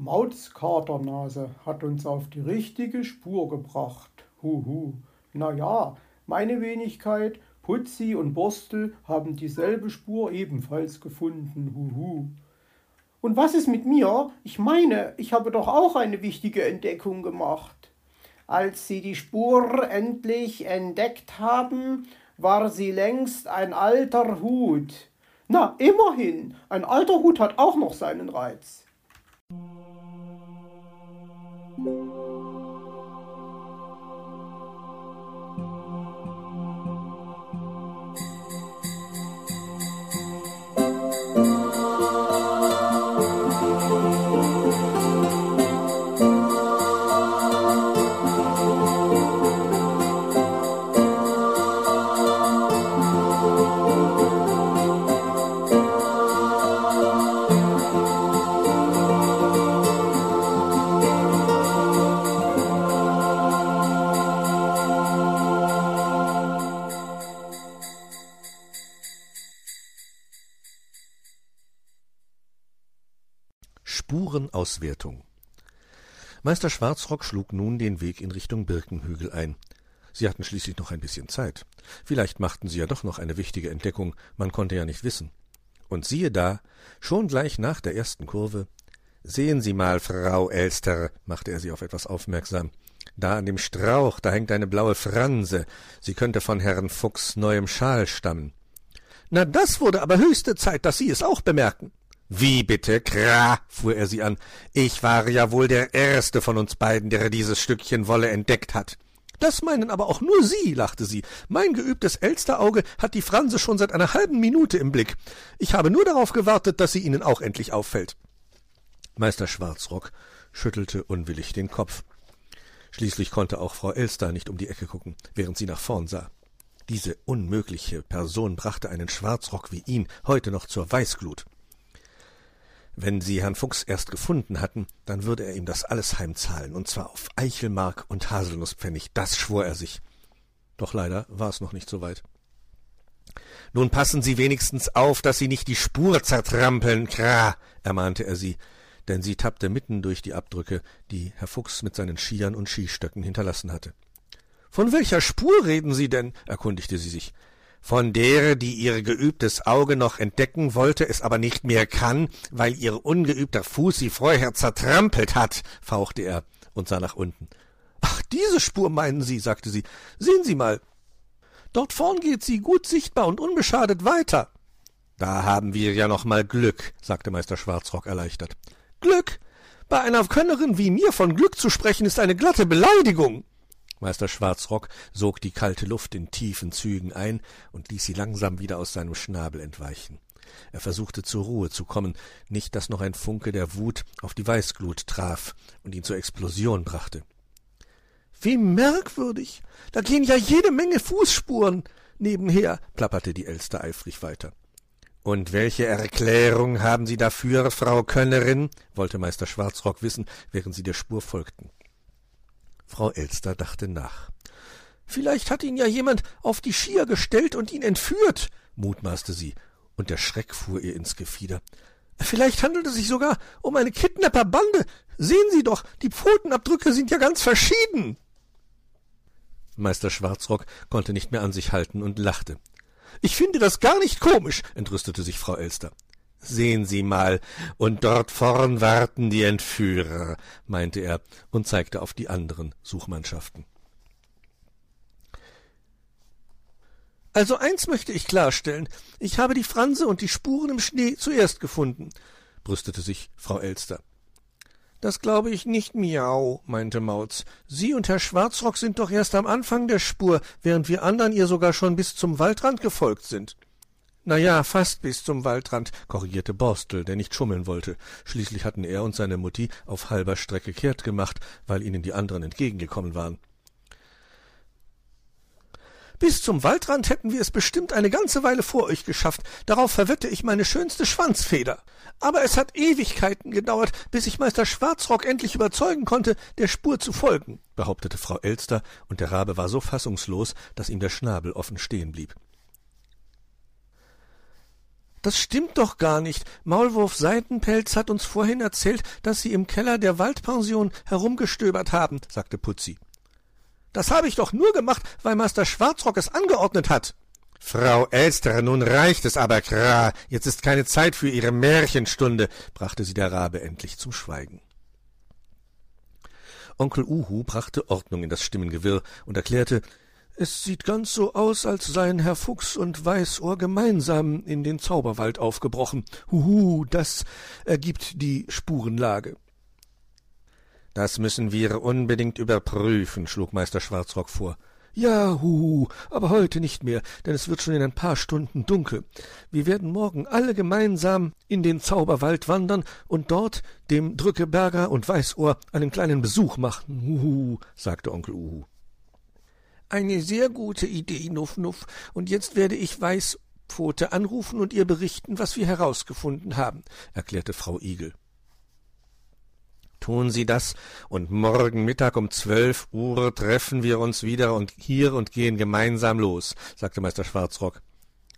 Mautskaternase hat uns auf die richtige Spur gebracht. Huhu. Na ja, meine Wenigkeit, Putzi und Borstel haben dieselbe Spur ebenfalls gefunden. Huhu. Und was ist mit mir? Ich meine, ich habe doch auch eine wichtige Entdeckung gemacht. Als sie die Spur endlich entdeckt haben, war sie längst ein alter Hut. Na, immerhin, ein alter Hut hat auch noch seinen Reiz. Música Spurenauswertung Meister Schwarzrock schlug nun den Weg in Richtung Birkenhügel ein. Sie hatten schließlich noch ein bisschen Zeit. Vielleicht machten sie ja doch noch eine wichtige Entdeckung, man konnte ja nicht wissen. Und siehe da, schon gleich nach der ersten Kurve Sehen Sie mal, Frau Elster, machte er sie auf etwas aufmerksam. Da an dem Strauch, da hängt eine blaue Franse. Sie könnte von Herrn Fuchs neuem Schal stammen. Na, das wurde aber höchste Zeit, dass Sie es auch bemerken. Wie bitte, Kra, fuhr er sie an. Ich war ja wohl der Erste von uns beiden, der dieses Stückchen Wolle entdeckt hat. Das meinen aber auch nur Sie, lachte sie. Mein geübtes Elsterauge hat die Franse schon seit einer halben Minute im Blick. Ich habe nur darauf gewartet, dass sie Ihnen auch endlich auffällt. Meister Schwarzrock schüttelte unwillig den Kopf. Schließlich konnte auch Frau Elster nicht um die Ecke gucken, während sie nach vorn sah. Diese unmögliche Person brachte einen Schwarzrock wie ihn heute noch zur Weißglut. Wenn sie Herrn Fuchs erst gefunden hatten, dann würde er ihm das alles heimzahlen, und zwar auf Eichelmark und Haselnusspfennig, das schwor er sich. Doch leider war es noch nicht so weit. Nun passen Sie wenigstens auf, dass Sie nicht die Spur zertrampeln, Kra, ermahnte er sie, denn sie tappte mitten durch die Abdrücke, die Herr Fuchs mit seinen Skiern und Skistöcken hinterlassen hatte. Von welcher Spur reden Sie denn? erkundigte sie sich von der, die ihr geübtes Auge noch entdecken wollte, es aber nicht mehr kann, weil ihr ungeübter Fuß sie vorher zertrampelt hat, fauchte er und sah nach unten. Ach, diese Spur meinen Sie, sagte sie. Sehen Sie mal. Dort vorn geht sie gut sichtbar und unbeschadet weiter. Da haben wir ja noch mal Glück, sagte Meister Schwarzrock erleichtert. Glück? Bei einer Könnerin wie mir von Glück zu sprechen, ist eine glatte Beleidigung. Meister Schwarzrock sog die kalte Luft in tiefen Zügen ein und ließ sie langsam wieder aus seinem Schnabel entweichen. Er versuchte zur Ruhe zu kommen, nicht dass noch ein Funke der Wut auf die Weißglut traf und ihn zur Explosion brachte. Wie merkwürdig. Da gehen ja jede Menge Fußspuren nebenher, plapperte die Elster eifrig weiter. Und welche Erklärung haben Sie dafür, Frau Könnerin? wollte Meister Schwarzrock wissen, während sie der Spur folgten. Frau Elster dachte nach. Vielleicht hat ihn ja jemand auf die Skier gestellt und ihn entführt, mutmaßte sie, und der Schreck fuhr ihr ins Gefieder. Vielleicht handelt es sich sogar um eine Kidnapperbande. Sehen Sie doch, die Pfotenabdrücke sind ja ganz verschieden. Meister Schwarzrock konnte nicht mehr an sich halten und lachte. Ich finde das gar nicht komisch, entrüstete sich Frau Elster. Sehen Sie mal, und dort vorn warten die Entführer, meinte er und zeigte auf die anderen Suchmannschaften. Also eins möchte ich klarstellen. Ich habe die Franse und die Spuren im Schnee zuerst gefunden, brüstete sich Frau Elster. Das glaube ich nicht, Miau, meinte Mauz. Sie und Herr Schwarzrock sind doch erst am Anfang der Spur, während wir anderen ihr sogar schon bis zum Waldrand gefolgt sind. Na ja, fast bis zum Waldrand, korrigierte Borstel, der nicht schummeln wollte. Schließlich hatten er und seine Mutti auf halber Strecke kehrt gemacht, weil ihnen die anderen entgegengekommen waren. Bis zum Waldrand hätten wir es bestimmt eine ganze Weile vor euch geschafft. Darauf verwette ich meine schönste Schwanzfeder. Aber es hat Ewigkeiten gedauert, bis ich Meister Schwarzrock endlich überzeugen konnte, der Spur zu folgen, behauptete Frau Elster, und der Rabe war so fassungslos, dass ihm der Schnabel offen stehen blieb. Das stimmt doch gar nicht. Maulwurf Seitenpelz hat uns vorhin erzählt, dass Sie im Keller der Waldpension herumgestöbert haben, sagte Putzi. Das habe ich doch nur gemacht, weil Master Schwarzrock es angeordnet hat. Frau Elster, nun reicht es aber, Kra. Jetzt ist keine Zeit für Ihre Märchenstunde, brachte sie der Rabe endlich zum Schweigen. Onkel Uhu brachte Ordnung in das Stimmengewirr und erklärte, es sieht ganz so aus, als seien Herr Fuchs und Weißohr gemeinsam in den Zauberwald aufgebrochen. Huhu, das ergibt die Spurenlage. Das müssen wir unbedingt überprüfen, schlug Meister Schwarzrock vor. Ja, huhu, aber heute nicht mehr, denn es wird schon in ein paar Stunden dunkel. Wir werden morgen alle gemeinsam in den Zauberwald wandern und dort dem Drückeberger und Weißohr einen kleinen Besuch machen. Huhu, sagte Onkel Uhu. Eine sehr gute Idee, Nuff Nuff. Und jetzt werde ich Weißpfote anrufen und ihr berichten, was wir herausgefunden haben, erklärte Frau Igel. Tun Sie das, und morgen Mittag um zwölf Uhr treffen wir uns wieder und hier und gehen gemeinsam los, sagte Meister Schwarzrock.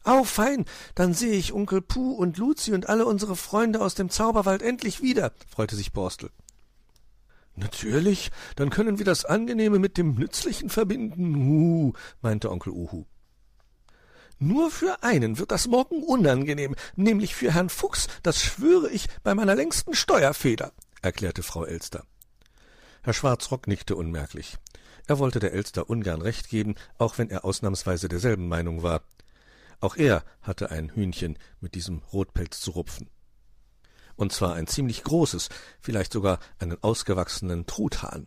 Au, fein, dann sehe ich Onkel Puh und Luzi und alle unsere Freunde aus dem Zauberwald endlich wieder, freute sich Borstel. Natürlich, dann können wir das Angenehme mit dem Nützlichen verbinden, hu, meinte Onkel Uhu. Nur für einen wird das morgen unangenehm, nämlich für Herrn Fuchs, das schwöre ich bei meiner längsten Steuerfeder, erklärte Frau Elster. Herr Schwarzrock nickte unmerklich. Er wollte der Elster ungern recht geben, auch wenn er ausnahmsweise derselben Meinung war. Auch er hatte ein Hühnchen mit diesem Rotpelz zu rupfen und zwar ein ziemlich großes, vielleicht sogar einen ausgewachsenen Truthahn.